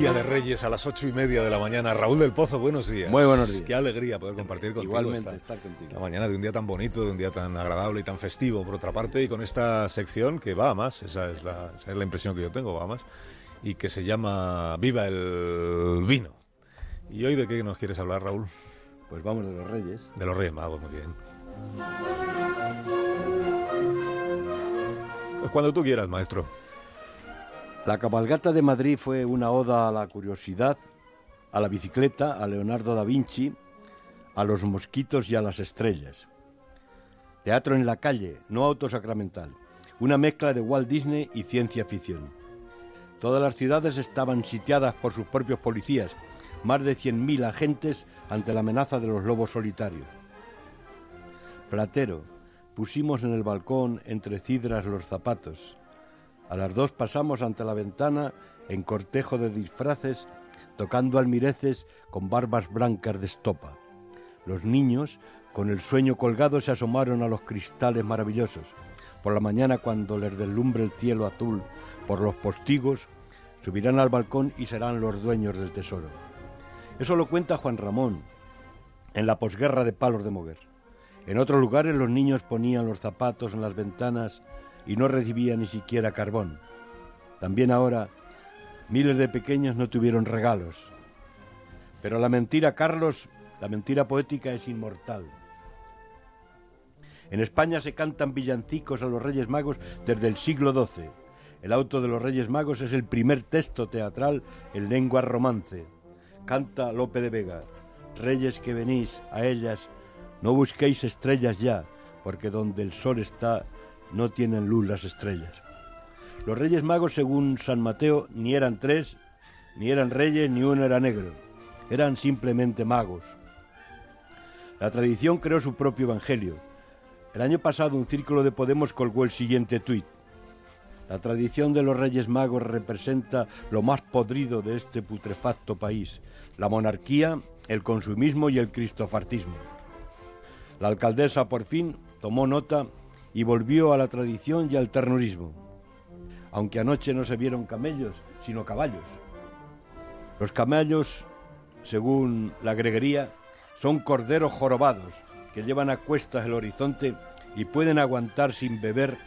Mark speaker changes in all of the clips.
Speaker 1: Día de Reyes a las ocho y media de la mañana. Raúl del Pozo, buenos días.
Speaker 2: Muy buenos días.
Speaker 1: Qué alegría poder compartir contigo
Speaker 2: Igualmente
Speaker 1: esta,
Speaker 2: estar contigo.
Speaker 1: la mañana de un día tan bonito, de un día tan agradable y tan festivo, por otra parte, y con esta sección que va a más, esa es la, esa es la impresión que yo tengo, va a más, y que se llama Viva el Vino. ¿Y hoy de qué nos quieres hablar, Raúl?
Speaker 2: Pues vamos de los Reyes.
Speaker 1: De los Reyes Magos, muy bien. Pues cuando tú quieras, maestro.
Speaker 2: La cabalgata de Madrid fue una oda a la curiosidad, a la bicicleta, a Leonardo da Vinci, a los mosquitos y a las estrellas. Teatro en la calle, no autosacramental. Una mezcla de Walt Disney y ciencia ficción. Todas las ciudades estaban sitiadas por sus propios policías, más de 100.000 agentes ante la amenaza de los lobos solitarios. Platero, pusimos en el balcón entre cidras los zapatos. A las dos pasamos ante la ventana en cortejo de disfraces, tocando almireces con barbas blancas de estopa. Los niños, con el sueño colgado, se asomaron a los cristales maravillosos. Por la mañana, cuando les deslumbre el cielo azul por los postigos, subirán al balcón y serán los dueños del tesoro. Eso lo cuenta Juan Ramón en la posguerra de Palos de Moguer. En otros lugares los niños ponían los zapatos en las ventanas y no recibían ni siquiera carbón. También ahora miles de pequeños no tuvieron regalos. Pero la mentira, Carlos, la mentira poética es inmortal. En España se cantan villancicos a los Reyes Magos desde el siglo XII. El auto de los Reyes Magos es el primer texto teatral en lengua romance. Canta Lope de Vega. Reyes que venís a ellas, no busquéis estrellas ya, porque donde el sol está no tienen luz las estrellas. Los Reyes Magos, según San Mateo, ni eran tres, ni eran reyes, ni uno era negro. Eran simplemente magos. La tradición creó su propio evangelio. El año pasado un círculo de Podemos colgó el siguiente tuit. La tradición de los Reyes Magos representa lo más podrido de este putrefacto país, la monarquía, el consumismo y el cristofartismo. La alcaldesa por fin tomó nota y volvió a la tradición y al ternurismo, aunque anoche no se vieron camellos, sino caballos. Los camellos, según la greguería, son corderos jorobados que llevan a cuestas el horizonte y pueden aguantar sin beber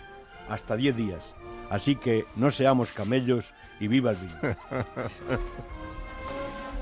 Speaker 2: hasta 10 días. Así que no seamos camellos y viva el vino.